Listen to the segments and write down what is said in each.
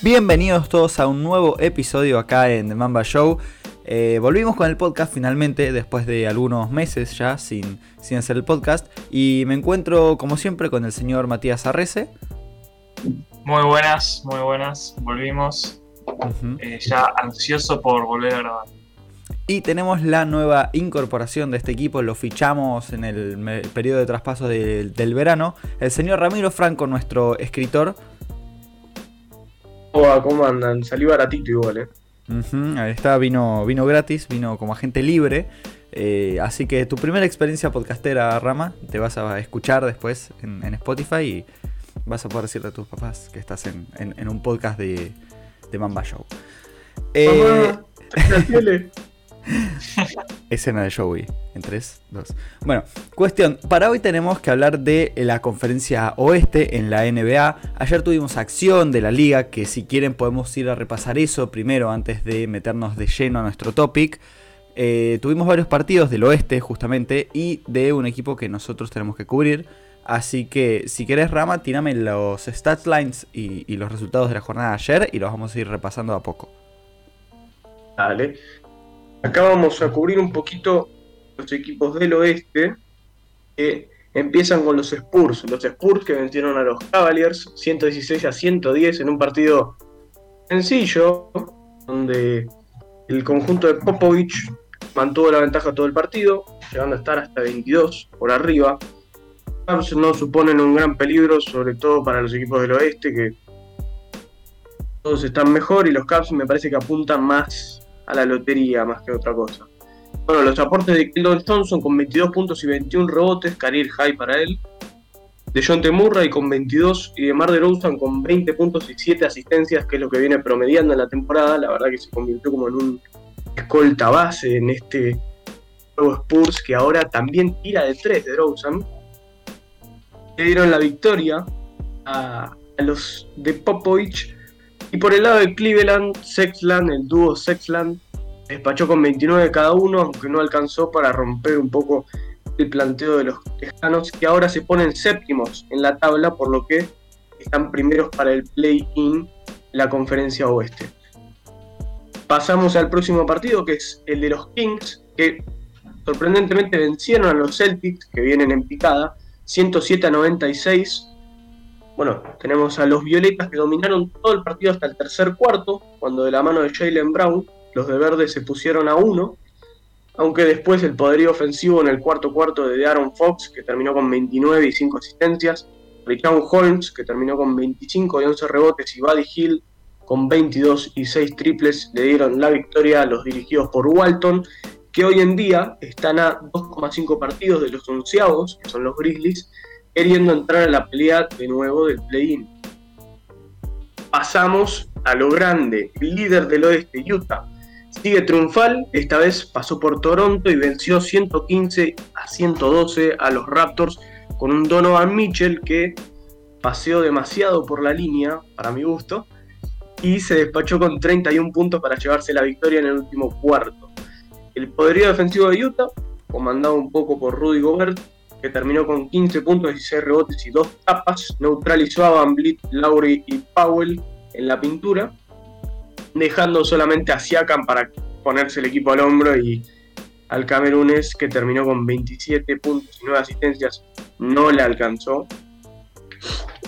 Bienvenidos todos a un nuevo episodio acá en The Mamba Show. Eh, volvimos con el podcast finalmente, después de algunos meses ya sin, sin hacer el podcast. Y me encuentro, como siempre, con el señor Matías Arrece. Muy buenas, muy buenas. Volvimos. Eh, ya ansioso por volver a grabar. Y tenemos la nueva incorporación de este equipo, lo fichamos en el periodo de traspaso del verano. El señor Ramiro Franco, nuestro escritor. Hola, ¿cómo andan? Salió baratito igual, eh. ahí está, vino, vino gratis, vino como agente libre. Eh, así que tu primera experiencia podcastera, Rama, te vas a escuchar después en, Spotify y vas a poder decirle a tus papás que estás en, un podcast de, de Mamba Show. Eh, Escena de Joey. En 3, 2. Bueno, cuestión. Para hoy tenemos que hablar de la conferencia oeste en la NBA. Ayer tuvimos acción de la liga, que si quieren podemos ir a repasar eso primero antes de meternos de lleno a nuestro topic. Eh, tuvimos varios partidos del oeste justamente y de un equipo que nosotros tenemos que cubrir. Así que si querés Rama, tírame los stats lines y, y los resultados de la jornada de ayer y los vamos a ir repasando a poco. Dale. Acá vamos a cubrir un poquito los equipos del oeste que empiezan con los Spurs. Los Spurs que vencieron a los Cavaliers 116 a 110 en un partido sencillo, donde el conjunto de Popovich mantuvo la ventaja todo el partido, llegando a estar hasta 22 por arriba. Cavs no suponen un gran peligro, sobre todo para los equipos del oeste, que todos están mejor y los Cavs me parece que apuntan más a la lotería más que otra cosa. Bueno, los aportes de Keldon Thompson con 22 puntos y 21 rebotes, career high para él. De John Murray con 22 y de Mar de Rosen con 20 puntos y 7 asistencias, que es lo que viene promediando en la temporada. La verdad que se convirtió como en un escolta base en este nuevo Spurs que ahora también tira de 3 de Rosen. Le dieron la victoria a los de Popovich y por el lado de Cleveland, Sexland, el dúo Sexland, despachó con 29 cada uno, aunque no alcanzó para romper un poco el planteo de los tejanos, que ahora se ponen séptimos en la tabla, por lo que están primeros para el play-in la conferencia oeste. Pasamos al próximo partido, que es el de los Kings, que sorprendentemente vencieron a los Celtics, que vienen en picada, 107 a 96 bueno, tenemos a los Violetas que dominaron todo el partido hasta el tercer cuarto, cuando de la mano de Jalen Brown, los de verde se pusieron a uno, aunque después el poderío ofensivo en el cuarto cuarto de Aaron Fox, que terminó con 29 y 5 asistencias, Richard Holmes, que terminó con 25 y 11 rebotes, y Buddy Hill, con 22 y 6 triples, le dieron la victoria a los dirigidos por Walton, que hoy en día están a 2,5 partidos de los onceavos, que son los Grizzlies, queriendo entrar a la pelea de nuevo del play-in. Pasamos a lo grande, el líder del oeste, Utah. Sigue triunfal, esta vez pasó por Toronto y venció 115 a 112 a los Raptors con un Donovan Mitchell que paseó demasiado por la línea, para mi gusto, y se despachó con 31 puntos para llevarse la victoria en el último cuarto. El poderío defensivo de Utah, comandado un poco por Rudy Gobert, que terminó con 15 puntos, 16 rebotes y 2 tapas, neutralizó a Van Vliet, Lowry y Powell en la pintura, dejando solamente a Siakam para ponerse el equipo al hombro y al Camerunes que terminó con 27 puntos y 9 asistencias no le alcanzó.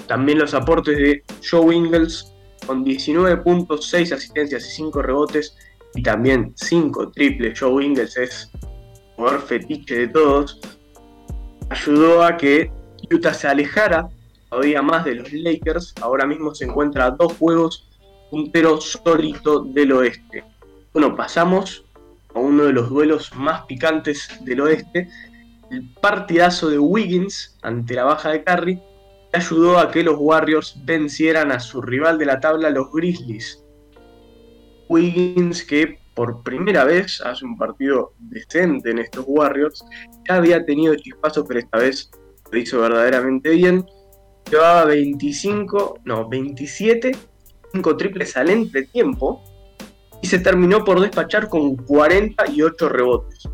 También los aportes de Joe Ingles con 19 puntos, 6 asistencias y 5 rebotes y también 5 triples. Joe Ingles es jugador fetiche de todos ayudó a que Utah se alejara todavía más de los Lakers. Ahora mismo se encuentra a dos juegos puntero sólido del oeste. Bueno, pasamos a uno de los duelos más picantes del oeste. El partidazo de Wiggins ante la baja de Curry ayudó a que los Warriors vencieran a su rival de la tabla, los Grizzlies. Wiggins que por primera vez hace un partido decente en estos Warriors. Ya había tenido chispazos, pero esta vez lo hizo verdaderamente bien. Llevaba 25, no, 27, 5 triples al entretiempo y se terminó por despachar con 48 rebotes.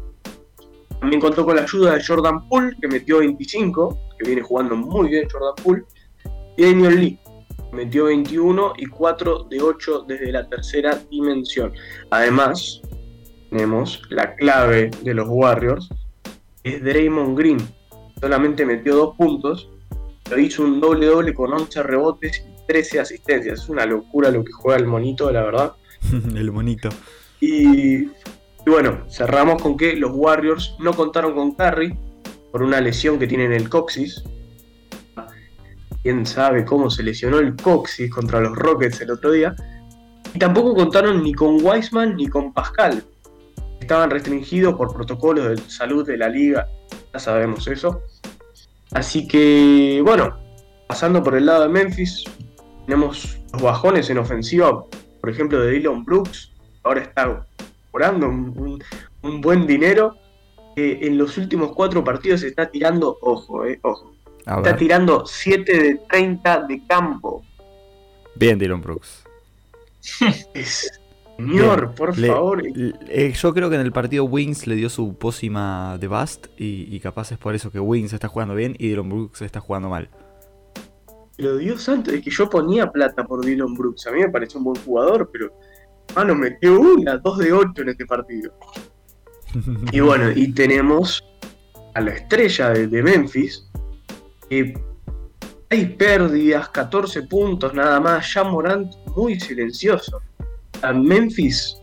También contó con la ayuda de Jordan Poole, que metió 25, que viene jugando muy bien Jordan Poole, y Daniel Lee, metió 21 y 4 de 8 desde la tercera dimensión. Además, tenemos la clave de los Warriors, es Draymond Green. Solamente metió 2 puntos, pero hizo un doble doble con 11 rebotes y 13 asistencias. Es una locura lo que juega el monito, la verdad. el monito. Y y bueno, cerramos con que los Warriors no contaron con Curry por una lesión que tiene en el coxis. Quién sabe cómo se lesionó el coxis contra los Rockets el otro día. Y tampoco contaron ni con Wiseman ni con Pascal. Estaban restringidos por protocolos de salud de la liga. Ya sabemos eso. Así que, bueno, pasando por el lado de Memphis, tenemos los bajones en ofensiva, por ejemplo, de Dylan Brooks. Ahora está un, buen dinero. en los últimos cuatro partidos se está tirando, ojo, eh, ojo. Está tirando 7 de 30 de campo. Bien, Dylan Brooks. señor, por favor. Eh, yo creo que en el partido Wings le dio su pócima de Bust y, capaz es por eso que Wings está jugando bien y Dylan Brooks está jugando mal. Pero Dios santo, es que yo ponía plata por Dylan Brooks. A mí me pareció un buen jugador, pero Mano, metió una, dos de ocho en este partido. y bueno, y tenemos a la estrella de, Memphis. Hay pérdidas, 14 puntos nada más. Ya Morant muy silencioso. A Memphis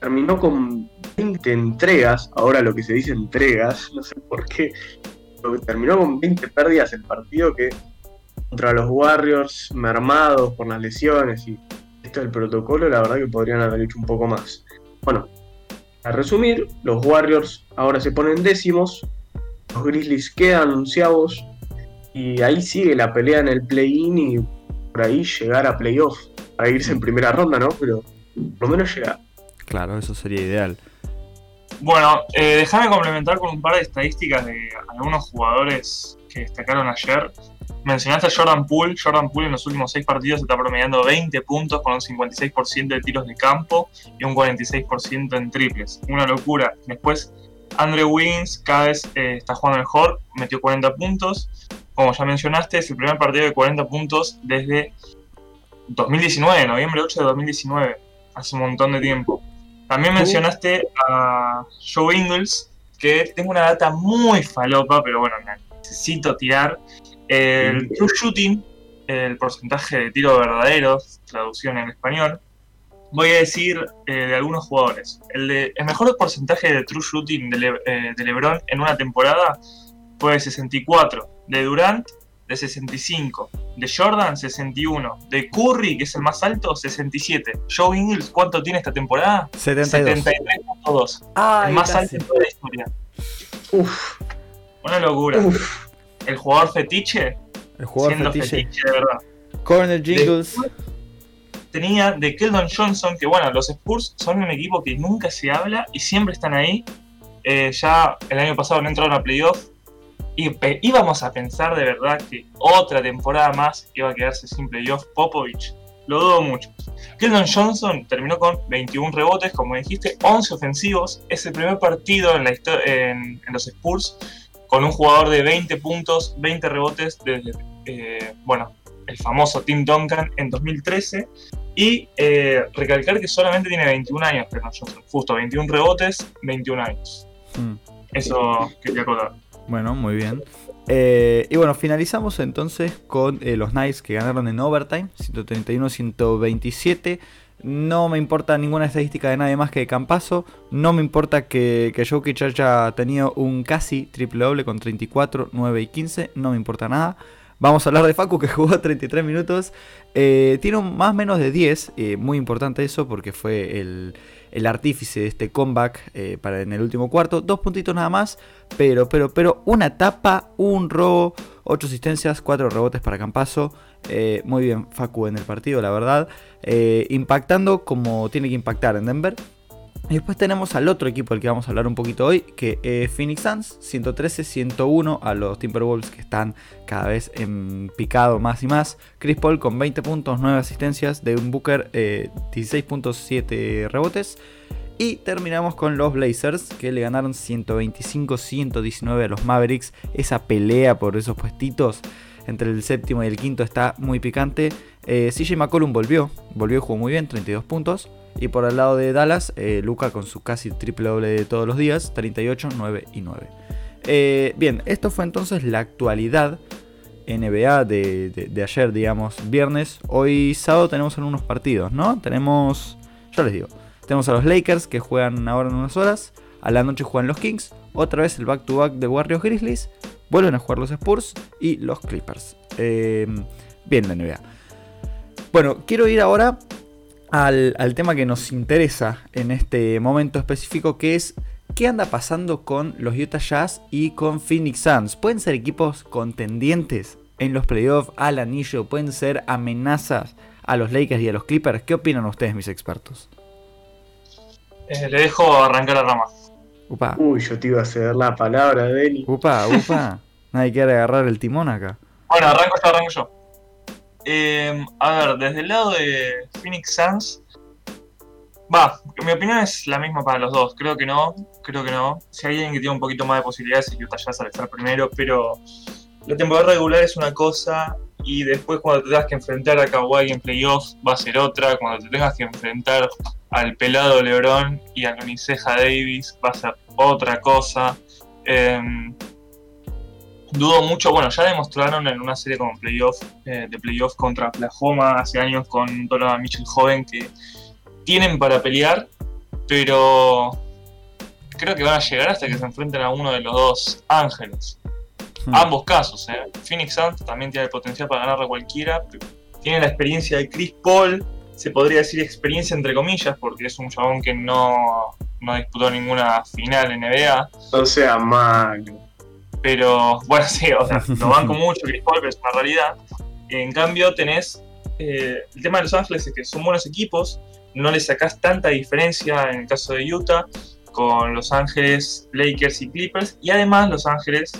terminó con 20 entregas. Ahora lo que se dice entregas, no sé por qué. terminó con 20 pérdidas el partido que contra los Warriors mermados por las lesiones y esto del protocolo, la verdad que podrían haber hecho un poco más. Bueno, a resumir, los Warriors ahora se ponen décimos, los Grizzlies quedan anunciados y ahí sigue la pelea en el play-in y por ahí llegar a playoff, para irse en primera ronda, ¿no? Pero por lo menos llegar. Claro, eso sería ideal. Bueno, eh, déjame complementar con un par de estadísticas de algunos jugadores que destacaron ayer. Mencionaste a Jordan Poole. Jordan Poole en los últimos seis partidos está promediando 20 puntos con un 56% de tiros de campo y un 46% en triples. Una locura. Después, Andrew Wiggins cada vez eh, está jugando mejor, metió 40 puntos. Como ya mencionaste, es el primer partido de 40 puntos desde 2019, noviembre 8 de 2019. Hace un montón de tiempo. También mencionaste a Joe Ingles, que tengo una data muy falopa, pero bueno, necesito tirar. El true shooting, el porcentaje de tiro verdadero, traducción en español, voy a decir eh, de algunos jugadores. El, de, el, mejor porcentaje de true shooting de, eh, de, LeBron en una temporada fue de 64, de Durant de 65, de Jordan 61, de Curry, que es el más alto, 67. Joe Ingles, ¿cuánto tiene esta temporada? 73.2. el más alto de toda la historia. Uf. Una locura. Uf el jugador fetiche. El jugador fetiche. de verdad. Corner Jingles. tenía de Keldon Johnson, que bueno, los Spurs son un equipo que nunca se habla y siempre están ahí. Eh, ya el año pasado no entraron a playoff. Y íbamos a pensar de verdad que otra temporada más iba a quedarse sin playoff Popovich. Lo dudo mucho. Keldon Johnson terminó con 21 rebotes, como dijiste, 11 ofensivos. Es el primer partido en, la en, en los Spurs con un jugador de 20 puntos, 20 rebotes desde, eh, bueno, el famoso Tim Duncan en 2013. Y eh, recalcar que solamente tiene 21 años, pero no, justo 21 rebotes, 21 años. Hmm. Eso quería contar. Bueno, muy bien. Eh, y bueno, finalizamos entonces con los Knights que ganaron en overtime, 131-127. No me importa ninguna estadística de nadie más que de Campazo. No me importa que, que Jokic haya tenido un casi triple doble con 34, 9 y 15. No me importa nada. Vamos a hablar de Facu que jugó 33 minutos. Eh, tiene un más menos de 10. Eh, muy importante eso porque fue el, el artífice de este comeback eh, para en el último cuarto. Dos puntitos nada más. Pero, pero, pero una tapa, un robo, 8 asistencias, 4 rebotes para Campazo. Eh, muy bien Facu en el partido, la verdad. Eh, impactando como tiene que impactar en Denver. Y después tenemos al otro equipo del que vamos a hablar un poquito hoy, que es Phoenix Suns, 113-101 a los Timberwolves que están cada vez en picado más y más. Chris Paul con 20 puntos, 9 asistencias, de un Booker 16.7 rebotes. Y terminamos con los Blazers, que le ganaron 125-119 a los Mavericks. Esa pelea por esos puestitos entre el séptimo y el quinto está muy picante. Eh, CJ McCollum volvió, volvió y jugó muy bien, 32 puntos. Y por el lado de Dallas, eh, Luca con su casi triple doble de todos los días, 38, 9 y 9. Eh, bien, esto fue entonces la actualidad NBA de, ayer, digamos, viernes. Hoy sábado tenemos algunos partidos, ¿no? Tenemos, yo les digo, tenemos a los Lakers que juegan ahora en unas horas. A la noche juegan los Kings. Otra vez el back-to-back de Warriors Grizzlies. Vuelven a jugar los Spurs y los Clippers. Em, bien la NBA. Bueno, quiero ir ahora al, al tema que nos interesa en este momento específico, que es ¿Qué anda pasando con los Utah Jazz y con Phoenix Suns? ¿Pueden ser equipos contendientes en los playoffs al anillo? ¿Pueden ser amenazas a los Lakers y a los Clippers? ¿Qué opinan ustedes, mis expertos? Eh, le dejo arrancar la rama. Upa. Uy, yo te iba a ceder la palabra, Deni. Upa, upa. Nadie quiere agarrar el timón acá. Bueno, arranco yo, arranco yo. Eh, a ver, desde el lado de Phoenix Suns, Va, mi opinión es la misma para los dos. Creo que no, creo que no. Si hay alguien que tiene un poquito más de posibilidades es Utah Jazz al estar primero, pero la temporada regular es una cosa y después cuando te tengas que enfrentar a Kawhi en playoffs va a ser otra. Cuando te tengas que enfrentar al pelado LeBron y a Uniceja Davis va a ser otra cosa. Em, dudo mucho, bueno, ya demostraron en una serie como playoff, eh, de playoffs contra Oklahoma hace años con Donovan Mitchell joven que tienen para pelear, pero creo que van a llegar hasta que se enfrenten a uno de los dos ángeles. Hmm. Ambos casos, ¿eh? Phoenix Suns también tiene el potencial para ganar a cualquiera. Tiene la experiencia de Chris Paul, se podría decir experiencia entre comillas, porque es un chabón que no, no disputó ninguna final en NBA. O sea, mal. Pero, bueno, sí, o sea, lo banco mucho Chris Paul, pero es una realidad. En cambio, tenés eh, el tema de Los Ángeles es que son buenos equipos, no le sacás tanta diferencia en el caso de Utah con Los Ángeles, Lakers y Clippers. Y además Los Ángeles,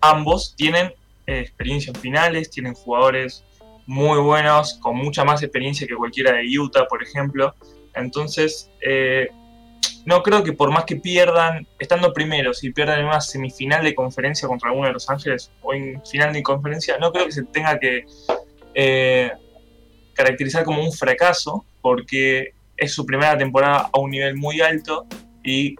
ambos tienen eh, experiencias finales, tienen jugadores muy buenos, con mucha más experiencia que cualquiera de Utah, por ejemplo. Entonces, eh, no creo que por más que pierdan, estando primeros y pierdan en una semifinal de conferencia contra alguno de Los Ángeles o en final de conferencia, no creo que se tenga que eh, caracterizar como un fracaso, porque es su primera temporada a un nivel muy alto y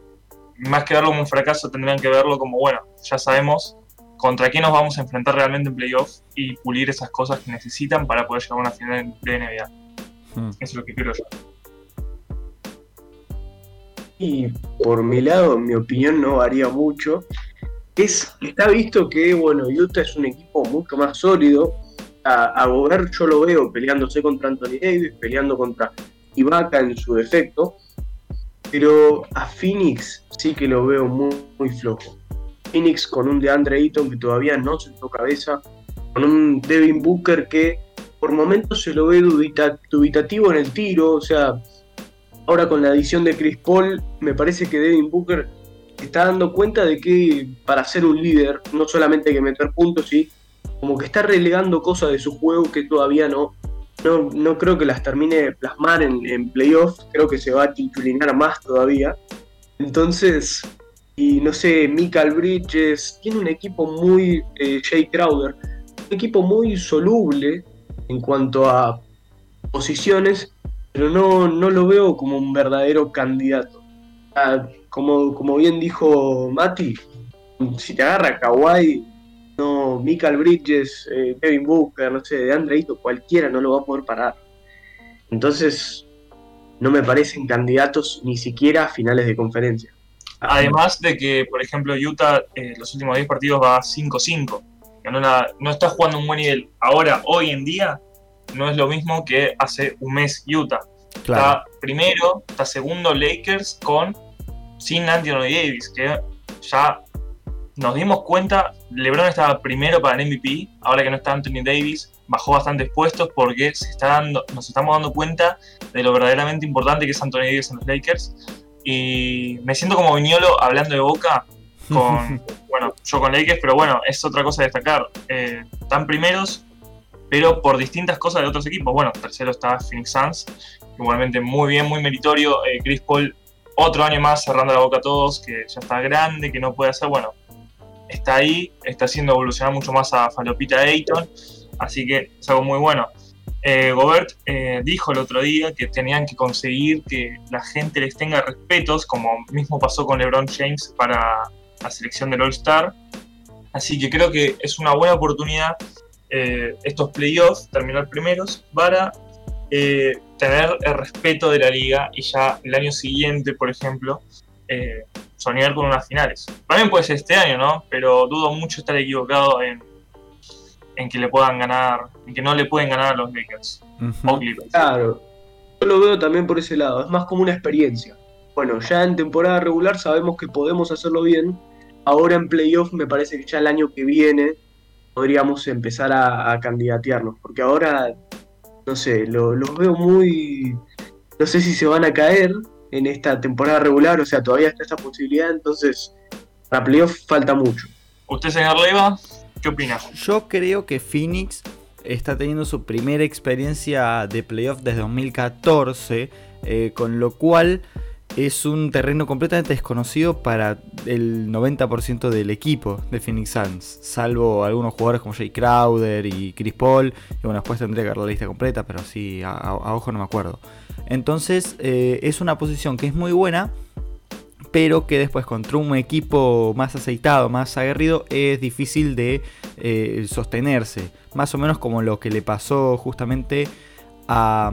más que verlo como un fracaso tendrían que verlo como, bueno, ya sabemos contra quién nos vamos a enfrentar realmente en playoff y pulir esas cosas que necesitan para poder llegar a una final de NBA. Hmm. Eso es lo que creo yo. Y por mi lado, mi opinión no varía mucho. Es, está visto que, bueno, Utah es un equipo mucho más sólido, a, Gobert yo lo veo peleándose contra Anthony Davis, peleando contra Ibaka en su defecto, pero a Phoenix sí que lo veo muy, muy flojo. Phoenix con un DeAndre Ayton que todavía no se sentó cabeza, con un Devin Booker que por momentos se lo ve dubitativo en el tiro, o sea, ahora con la adición de Chris Paul, me parece que Devin Booker está dando cuenta de que para ser un líder no solamente hay que meter puntos, y como que está relegando cosas de su juego que todavía no, no, creo que las termine de plasmar en, en playoffs, creo que se va a titulinar más todavía. Entonces, y no sé, Michael Bridges, tiene un equipo muy, eh, Jay Crowder, un equipo muy soluble en cuanto a posiciones, pero no, no lo veo como un verdadero candidato. Como, como bien dijo Mati, si te agarra Kawhi, no, Michael Bridges, eh, Kevin Booker, no sé, de Andreito, cualquiera no lo va a poder parar. Entonces, no me parecen candidatos ni siquiera a finales de conferencia. Además de que, por ejemplo, Utah eh, los últimos 10 partidos va 5-5. No, no está jugando un buen nivel. Ahora, hoy en día, no es lo mismo que hace un mes Utah. Está primero, está segundo Lakers con sin Anthony Davis, que ya nos dimos cuenta, LeBron estaba primero para el MVP, ahora que no está Anthony Davis, bajó bastantes puestos porque se está dando, nos estamos dando cuenta de lo verdaderamente importante que es Anthony Davis en los Lakers. Y me siento como Viñolo hablando de boca con, bueno, yo con Lakers, pero bueno, es otra cosa a destacar. Eh, están primeros, pero por distintas cosas de otros equipos. Bueno, tercero está Phoenix Suns, igualmente muy bien, muy meritorio. Eh, Chris Paul otro año más cerrando la boca a todos, que ya está grande, que no puede hacer, bueno, está ahí, está haciendo evolucionar mucho más a Falopita Ayton, así que es algo muy bueno. Eh, Gobert eh, dijo el otro día que tenían que conseguir que la gente les tenga respetos, como mismo pasó con LeBron James para la selección del All-Star. Así que creo que es una buena oportunidad eh, estos playoffs, terminar primeros, para eh, tener el respeto de la liga y ya el año siguiente, por ejemplo, eh, soñar con unas finales. También puede ser este año, ¿no? Pero dudo mucho estar equivocado en, en que le puedan ganar, en que no le pueden ganar a los Lakers o Clippers. Claro, yo lo veo también por ese lado, es más como una experiencia. Bueno, ya en temporada regular sabemos que podemos hacerlo bien, ahora en playoff me parece que ya el año que viene podríamos empezar a, a candidatearnos, porque ahora, no sé, lo- los veo muy... No sé si se van a caer en esta temporada regular, o sea, todavía está esa posibilidad, entonces para playoff falta mucho. ¿Usted, señor Leiva, qué opina? Yo creo que Phoenix está teniendo su primera experiencia de playoff desde 2014, eh, con lo cual es un terreno completamente desconocido para el 90% del equipo de Phoenix Suns, salvo algunos jugadores como Jay Crowder y Chris Paul, y bueno, después tendría que ver la lista completa, pero sí, a, ojo no me acuerdo. Entonces eh, es una posición que es muy buena, pero que después contra un equipo más aceitado, más aguerrido, es difícil de eh, sostenerse. Más o menos como lo que le pasó justamente a,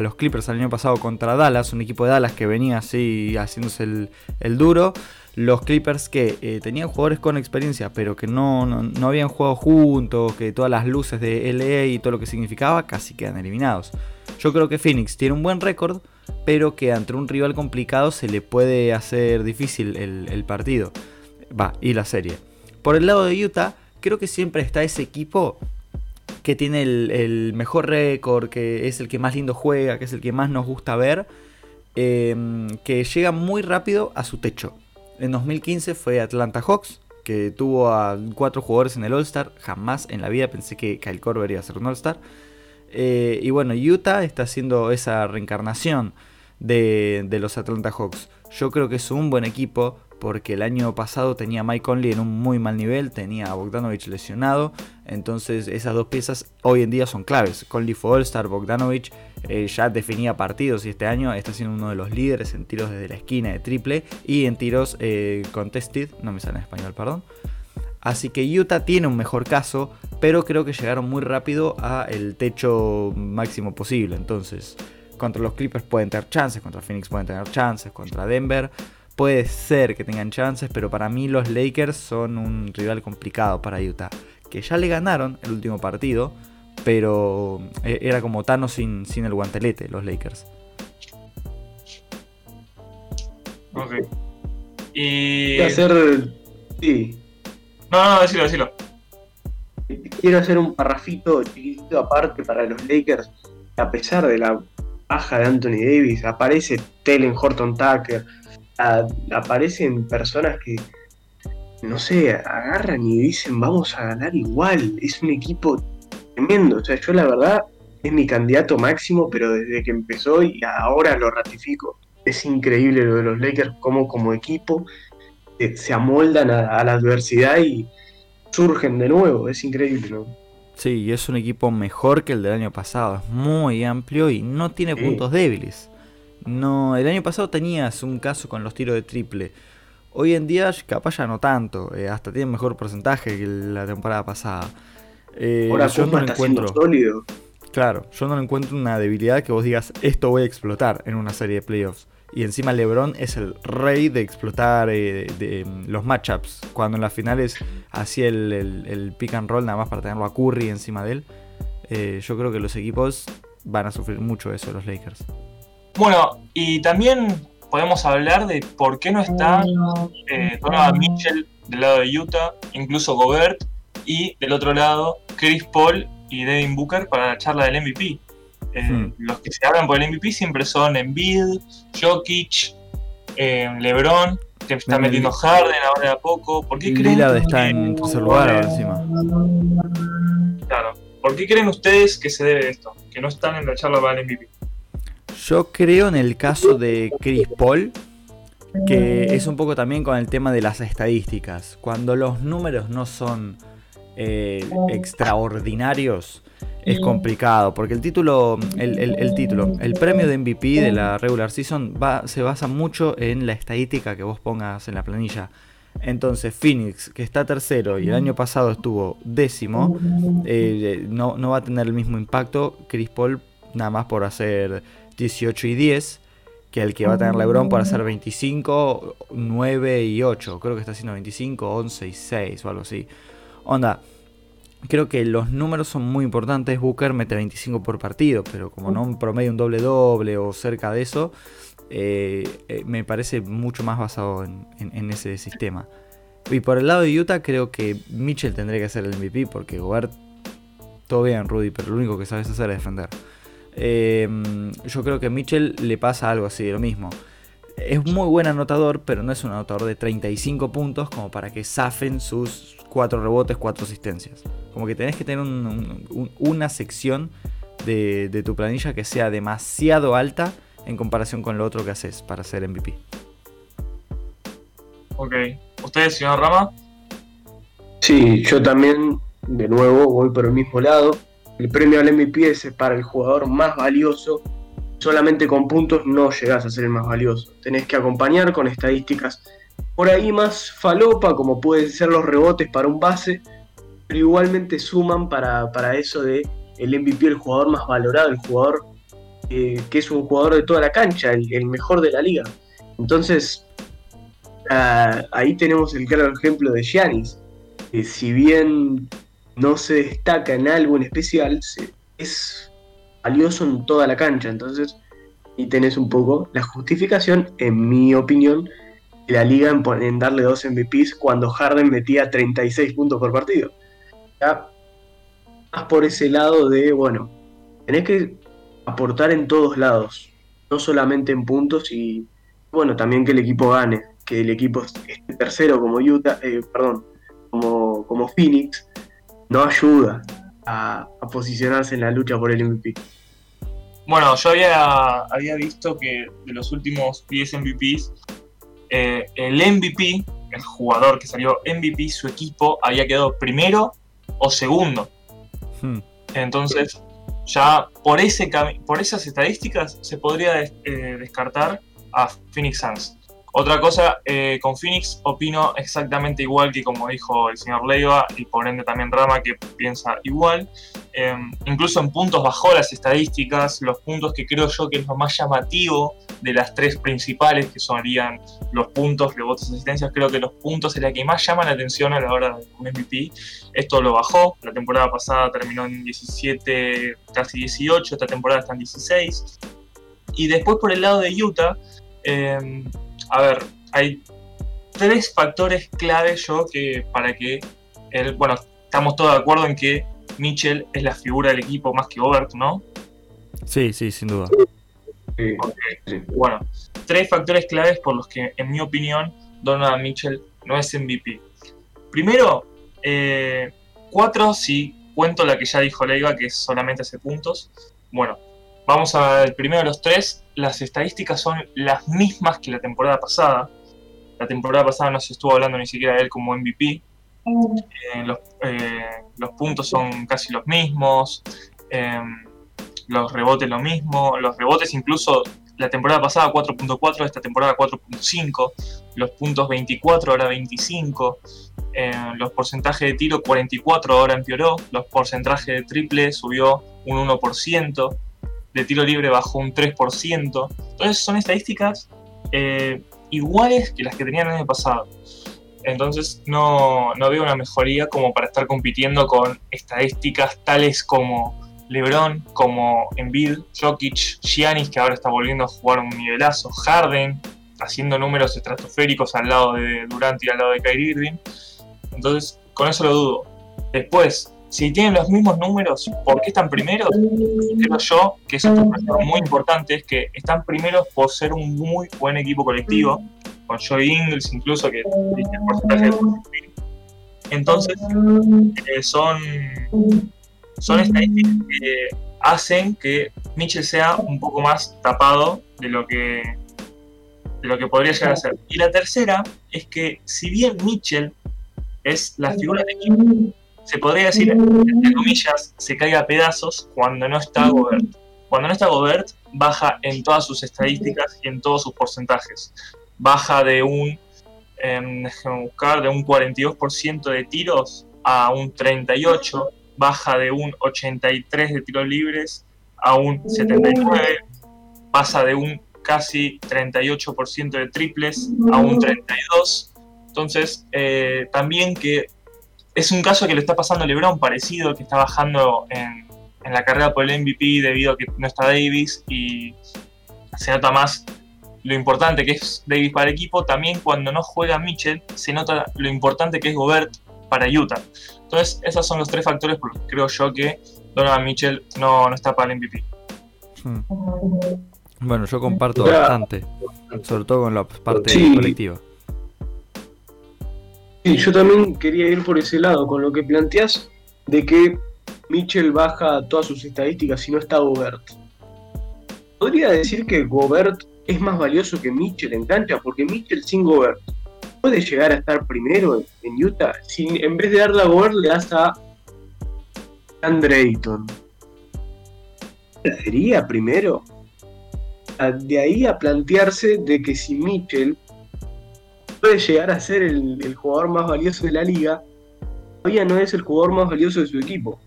los Clippers el año pasado contra Dallas, un equipo de Dallas que venía así haciéndose el, duro. Los Clippers que eh, tenían jugadores con experiencia, pero que no, no, no habían jugado juntos, que todas las luces de LA y todo lo que significaba casi quedan eliminados. Yo creo que Phoenix tiene un buen récord, pero que ante un rival complicado se le puede hacer difícil el, el partido. Va, y la serie. Por el lado de Utah, creo que siempre está ese equipo que tiene el, mejor récord, que es el que más lindo juega, que es el que más nos gusta ver, eh, que llega muy rápido a su techo. En 2015 fue Atlanta Hawks, que tuvo a cuatro jugadores en el All-Star. Jamás en la vida pensé que Kyle Korver iba a ser un All-Star. Eh, y bueno, Utah está haciendo esa reencarnación de, de los Atlanta Hawks. Yo creo que es un buen equipo porque el año pasado tenía Mike Conley en un muy mal nivel, tenía a Bogdanovich lesionado, entonces esas dos piezas hoy en día son claves. Conley fue All-Star, Bogdanovich eh, ya definía partidos y este año está siendo uno de los líderes en tiros desde la esquina de triple y en tiros eh, contested, no me sale en español, perdón. Así que Utah tiene un mejor caso, pero creo que llegaron muy rápido a el techo máximo posible. Entonces, contra los Clippers pueden tener chances, contra Phoenix pueden tener chances, contra Denver puede ser que tengan chances, pero para mí los Lakers son un rival complicado para Utah. Que ya le ganaron el último partido, pero eh, era como Thanos sin, sin el guantelete, los Lakers. Ok. Y. Quiero hacer. Sí. No, no, decilo, decilo. Quiero hacer un parrafito chiquitito aparte para los Lakers. A pesar de la baja de Anthony Davis, aparece Telen Horton Tucker. A- aparecen personas que, no sé, agarran y dicen vamos a ganar igual. Es un equipo tremendo. O sea, yo la verdad es mi candidato máximo, pero desde que empezó y ahora lo ratifico. Es increíble lo de los Lakers, como como equipo eh, se amoldan a, a la adversidad y surgen de nuevo. Es increíble, ¿no? Sí, y es un equipo mejor que el del año pasado. Es muy amplio y no tiene Sí. puntos débiles. No, el año pasado tenías un caso con los tiros de triple. Hoy en día capaz ya no tanto. eh, hasta tiene mejor porcentaje que la temporada pasada. Eh, Ahora yo no encuentro. sólido. Claro, yo no le encuentro una debilidad que vos digas esto voy a explotar en una serie de playoffs. Y encima LeBron es el rey de explotar eh, de, de, mm, los matchups. Cuando en las finales hacía el, el- el pick and roll nada más para tenerlo a Curry encima de él. Eh, yo creo que los equipos van a sufrir mucho eso, los Lakers. Bueno, y también podemos hablar de por qué no está eh, Donovan Mitchell del lado de Utah, incluso Gobert, y del otro lado Chris Paul y Devin Booker para la charla del MVP. Eh, Hmm. Los que se hablan por el MVP siempre son Embiid, Jokic, eh, LeBron, que está metiendo Harden ahora de a poco. ¿Por qué creen Lillard está en tercer lugar ahora encima. Claro. ¿Por qué creen ustedes que se debe esto? Que no están en la charla para el MVP. Yo creo en el caso de Chris Paul que es un poco también con el tema de las estadísticas. Cuando los números no son eh, extraordinarios, es complicado. Porque el título, el, título, el premio de MVP de la regular season se basa mucho en la estadística que vos pongas en la planilla. Entonces, Phoenix, que está tercero y el año pasado estuvo décimo, eh, no, no va a tener el mismo impacto. Chris Paul, nada más por hacer 18 y 10 que el que va a tener LeBron por hacer 25, 9 y 8. Creo que está haciendo 25, 11 y 6 o algo así. Onda, creo que los números son muy importantes. Booker mete 25 por partido, pero como no promedio un doble doble o cerca de eso, eh, eh, me parece mucho más basado en, ese sistema. Y por el lado de Utah, creo que Mitchell tendría que ser el MVP porque Gobert, todo bien, Rudy, pero lo único que sabes hacer es defender. Em, yo creo que a Mitchell le pasa algo así de lo mismo. Es muy buen anotador, pero no es un anotador de 35 puntos como para que zafen sus 4 rebotes, 4 asistencias. Como que tenés que tener una sección de, tu planilla que sea demasiado alta en comparación con lo otro que haces para ser MVP. Ok. ¿Ustedes, señor Rama? Sí, yo también, de nuevo, voy por el mismo lado. El premio al MVP es para el jugador más valioso. Solamente con puntos no llegás a ser el más valioso. Tenés que acompañar con estadísticas por ahí más falopa, como pueden ser los rebotes para un base, pero igualmente suman para, eso de el MVP, el jugador más valorado, el jugador eh, que es un jugador de toda la cancha, el, mejor de la liga. Entonces, ah, ahí tenemos el claro ejemplo de Giannis, que si bien no se destaca en algo en especial, es valioso en toda la cancha. Entonces, y tenés un poco la justificación, en mi opinión, de la liga en, darle dos MVPs cuando Harden metía 36 puntos por partido. Ya, más por ese lado de, bueno, tenés que aportar en todos lados, no solamente en puntos y, bueno, también que el equipo gane, que el equipo esté tercero como Utah, eh, perdón, como, como Phoenix, no ayuda a, posicionarse en la lucha por el MVP. Bueno, yo había, había visto que de los últimos 10 MVPs, eh, el MVP, el jugador que salió MVP, su equipo había quedado primero o segundo. Hmm. Entonces, ya por, ese por esas estadísticas se podría eh, descartar a Phoenix Suns. Otra cosa, eh, con Phoenix opino exactamente igual que como dijo el señor Leiva y por ende también Rama que piensa igual. Em, incluso en puntos bajó las estadísticas, los puntos que creo yo que es lo más llamativo de las tres principales, que serían los puntos, rebotes, asistencias, creo que los puntos es la que más llama la atención a la hora de un MVP. Esto lo bajó, la temporada pasada terminó en 17, casi 18, esta temporada está en 16. Y después por el lado de Utah, em, a ver, hay tres factores clave yo que para que el, bueno, estamos todos de acuerdo en que Mitchell es la figura del equipo más que Obert, ¿no? Sí, sí, sin duda. Bueno, tres factores claves por los que, en mi opinión, Donovan Mitchell no es MVP. Primero, eh, cuatro, si cuento la que ya dijo Leiva, que es solamente hace puntos. Bueno, vamos al primero de los tres las estadísticas son las mismas que la temporada pasada. La temporada pasada no se estuvo hablando ni siquiera de él como MVP. Eh, eh, los, puntos son casi los mismos. Eh, los rebotes lo mismo. Los rebotes incluso la temporada pasada 4.4, esta temporada 4.5. Los puntos 24, ahora 25. los porcentajes de tiro 44, ahora empeoró. Los porcentajes de triple subió un 1% de tiro libre bajó un 3%. Entonces son estadísticas eh, iguales que las que tenían el año pasado. Entonces no, veo una mejoría como para estar compitiendo con estadísticas tales como LeBron, como Embiid, Jokic, Giannis, que ahora está volviendo a jugar un nivelazo, Harden, haciendo números estratosféricos al lado de Durant y al lado de Kyrie Irving. Entonces, con eso lo dudo. Después, si tienen los mismos números, ¿por qué están primeros? Creo yo que es muy importante, es que están primeros por ser un muy buen equipo colectivo, con Joey Ingles incluso, que el porcentaje de Entonces, eh, son, son estadísticas que hacen que Mitchell sea un poco más tapado de lo que de lo que podría llegar a ser. Y la tercera es que si bien Mitchell es la figura del equipo, se podría decir, entre comillas, se caiga a pedazos cuando no está Gobert. Cuando no está Gobert, baja en todas sus estadísticas y en todos sus porcentajes. Baja de un, eh, buscar, de un 42% de tiros a un 38%, baja de un 83% de tiros libres a un 79%, pasa de un casi 38% de triples a un 32%. Entonces, eh, también que es un caso que le está pasando a LeBron parecido, que está bajando en, en la carrera por el MVP debido a que no está Davis y se nota más lo importante que es Davis para el equipo. También cuando no juega Mitchell, se nota lo importante que es Gobert para Utah. Entonces, esos son los tres factores por los que creo yo que Donovan Mitchell no, no está para el MVP. Hmm. Bueno, yo comparto bastante, sobre todo con la parte colectiva. Sí, yo también quería ir por ese lado, con lo que planteas de que Mitchell baja todas sus estadísticas y no está Gobert. Podría decir que Gobert es más valioso que Mitchell en cancha, porque Mitchell sin Gobert puede llegar a estar primero en Utah. Si en vez de darle a Gobert le das a Andre Ayton. ¿Sería primero? De ahí a plantearse de que si Mitchell puede llegar a ser el, el jugador más valioso de la liga, todavía no es el jugador más valioso de su equipo.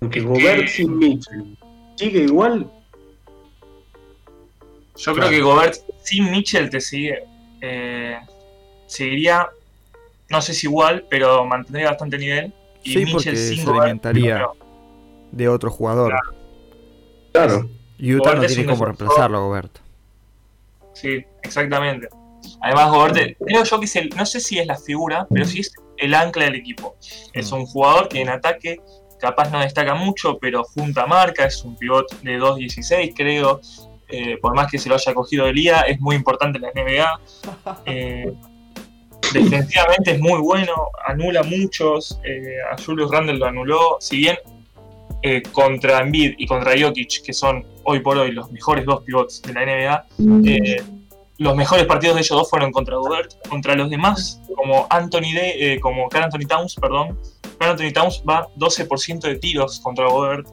Porque Gobert sin Mitchell sigue igual. Yo creo que Gobert sin Mitchell te sigue. Eh, seguiría, no sé si igual, pero mantendría bastante nivel. Y sí, Mitchell sin se alimentaría de otro jugador. Claro. Utah no tiene como reemplazarlo, Gobert. Sí, exactamente. Además, Gobert, creo yo que es el, no sé si es la figura, pero sí es el ancla del equipo. Es un jugador que en ataque capaz no destaca mucho, pero junta marca, es un pivot de 2.16 creo, eh, por más que se lo haya cogido de Lía, es muy importante en la NBA. Eh, defensivamente es muy bueno, anula muchos, eh, a Julius Randle lo anuló, si bien contra Embiid y contra Jokic, que son hoy por hoy los mejores dos pivots de la NBA, los mejores partidos de ellos dos fueron contra Gobert, contra los demás, como Anthony de, como Carl Anthony Towns, perdón, Carl Anthony Towns va 12% de tiros contra Gobert.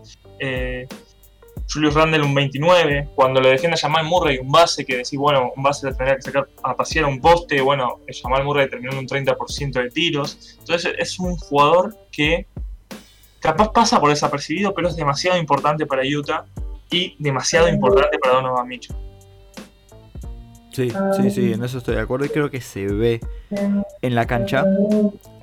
Julius Randle un 29, cuando lo defiende a Jamal Murray un base, que decís, bueno, un base le tendría que sacar a pasear un poste, bueno, Jamal Murray terminó en un 30% de tiros, entonces es un jugador que capaz pasa por desapercibido, pero es demasiado importante para Utah y demasiado importante para Donovan Mitchell. Sí, sí, sí, en eso estoy de acuerdo y creo que se ve en la cancha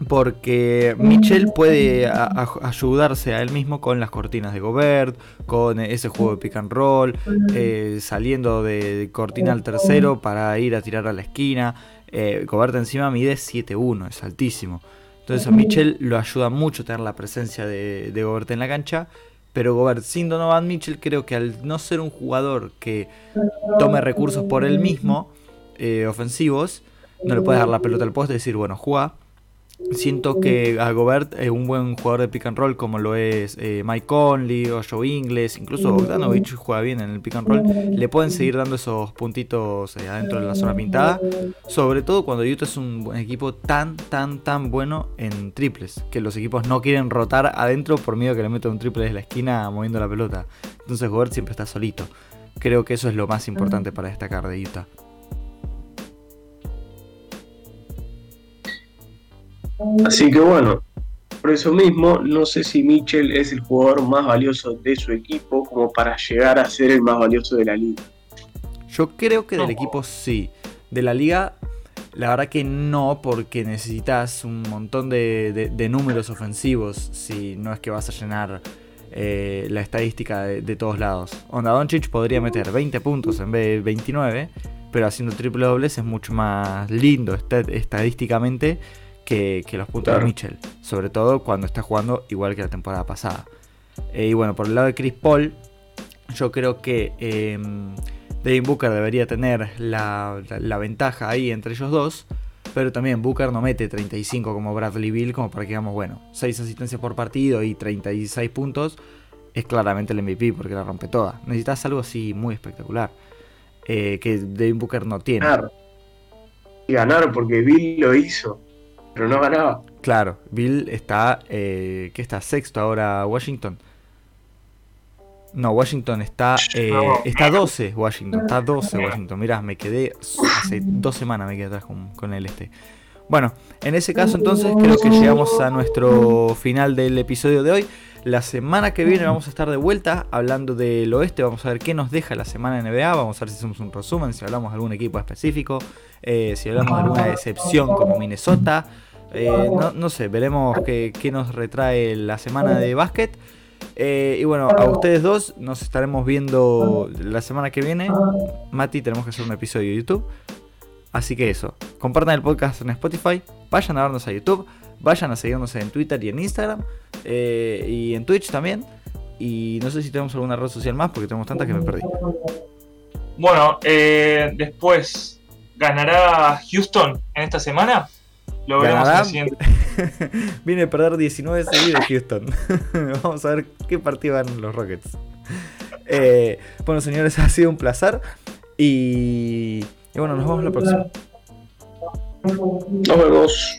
porque Mitchell puede ayudarse a él mismo con las cortinas de Gobert, con ese juego de pick and roll, eh, saliendo de cortina al tercero para ir a tirar a la esquina. Eh, Gobert encima mide 7-1, es altísimo. Entonces a Mitchell lo ayuda mucho tener la presencia de, de Gobert en la cancha pero Gobert sin Donovan Mitchell creo que al no ser un jugador que tome recursos por él mismo, eh, ofensivos, no le puedes dar la pelota al poste y decir, bueno, juega. Siento que a Gobert es un buen jugador de pick and roll como lo es eh, Mike Conley o Joe Ingles, incluso Bogdanovich juega bien en el pick and roll, le pueden seguir dando esos puntitos eh, adentro de la zona pintada, sobre todo cuando Utah es un equipo tan, tan, tan bueno en triples, que los equipos no quieren rotar adentro por miedo que le metan un triple desde la esquina moviendo la pelota. Entonces Gobert siempre está solito. Creo que eso es lo más importante para destacar de Utah. Así que bueno, por eso mismo, no sé si Mitchell es el jugador más valioso de su equipo como para llegar a ser el más valioso de la liga. Yo creo que del equipo sí. De la liga, la verdad que no, porque necesitas un montón de, números ofensivos si no es que vas a llenar eh, la estadística de, todos lados. Onda Doncic podría meter 20 puntos en vez de 29, pero haciendo triple dobles es mucho más lindo estadísticamente que, los puntos de Mitchell, sobre todo cuando está jugando igual que la temporada pasada. Eh, y bueno, por el lado de Chris Paul, yo creo que eh, Devin Booker debería tener la, ventaja ahí entre ellos dos. Pero también Booker no mete 35 como Bradley Bill, como para que digamos, bueno, 6 asistencias por partido y 36 puntos. Es claramente el MVP porque la rompe toda. Necesitas algo así muy espectacular. eh, que Devin Booker no tiene. ganar. Y ganar porque Bill lo hizo, pero no ganaba. Claro, Bill está, eh, ¿qué está? Sexto ahora Washington. No, Washington está, eh, No. está 12, Washington, está 12 Washington. Mirá, me quedé, hace dos semanas me quedé atrás con, con el este. Bueno, en ese caso entonces creo que llegamos a nuestro final del episodio de hoy. La semana que viene vamos a estar de vuelta hablando del oeste. Vamos a ver qué nos deja la semana NBA. Vamos a ver si hacemos un resumen, si hablamos de algún equipo específico, eh, si hablamos de alguna decepción como Minnesota. Eh, no, no sé, veremos qué, qué nos retrae la semana de básquet. Eh, y bueno, a ustedes dos nos estaremos viendo la semana que viene. Mati, tenemos que hacer un episodio de YouTube. Así que eso, compartan el podcast en Spotify, vayan a vernos a YouTube, vayan a seguirnos en Twitter y en Instagram, y en Twitch también. Y no sé si tenemos alguna red social más porque tenemos tantas que me perdí. Bueno, después, ¿ganará Houston en esta semana? Lo veremos en la siguiente. Viene a perder 19 seguidos Houston. Vamos a ver qué partido ganan los Rockets. Eh, bueno, señores, ha sido un placer. Y, y bueno, nos vemos la próxima. Nos vemos.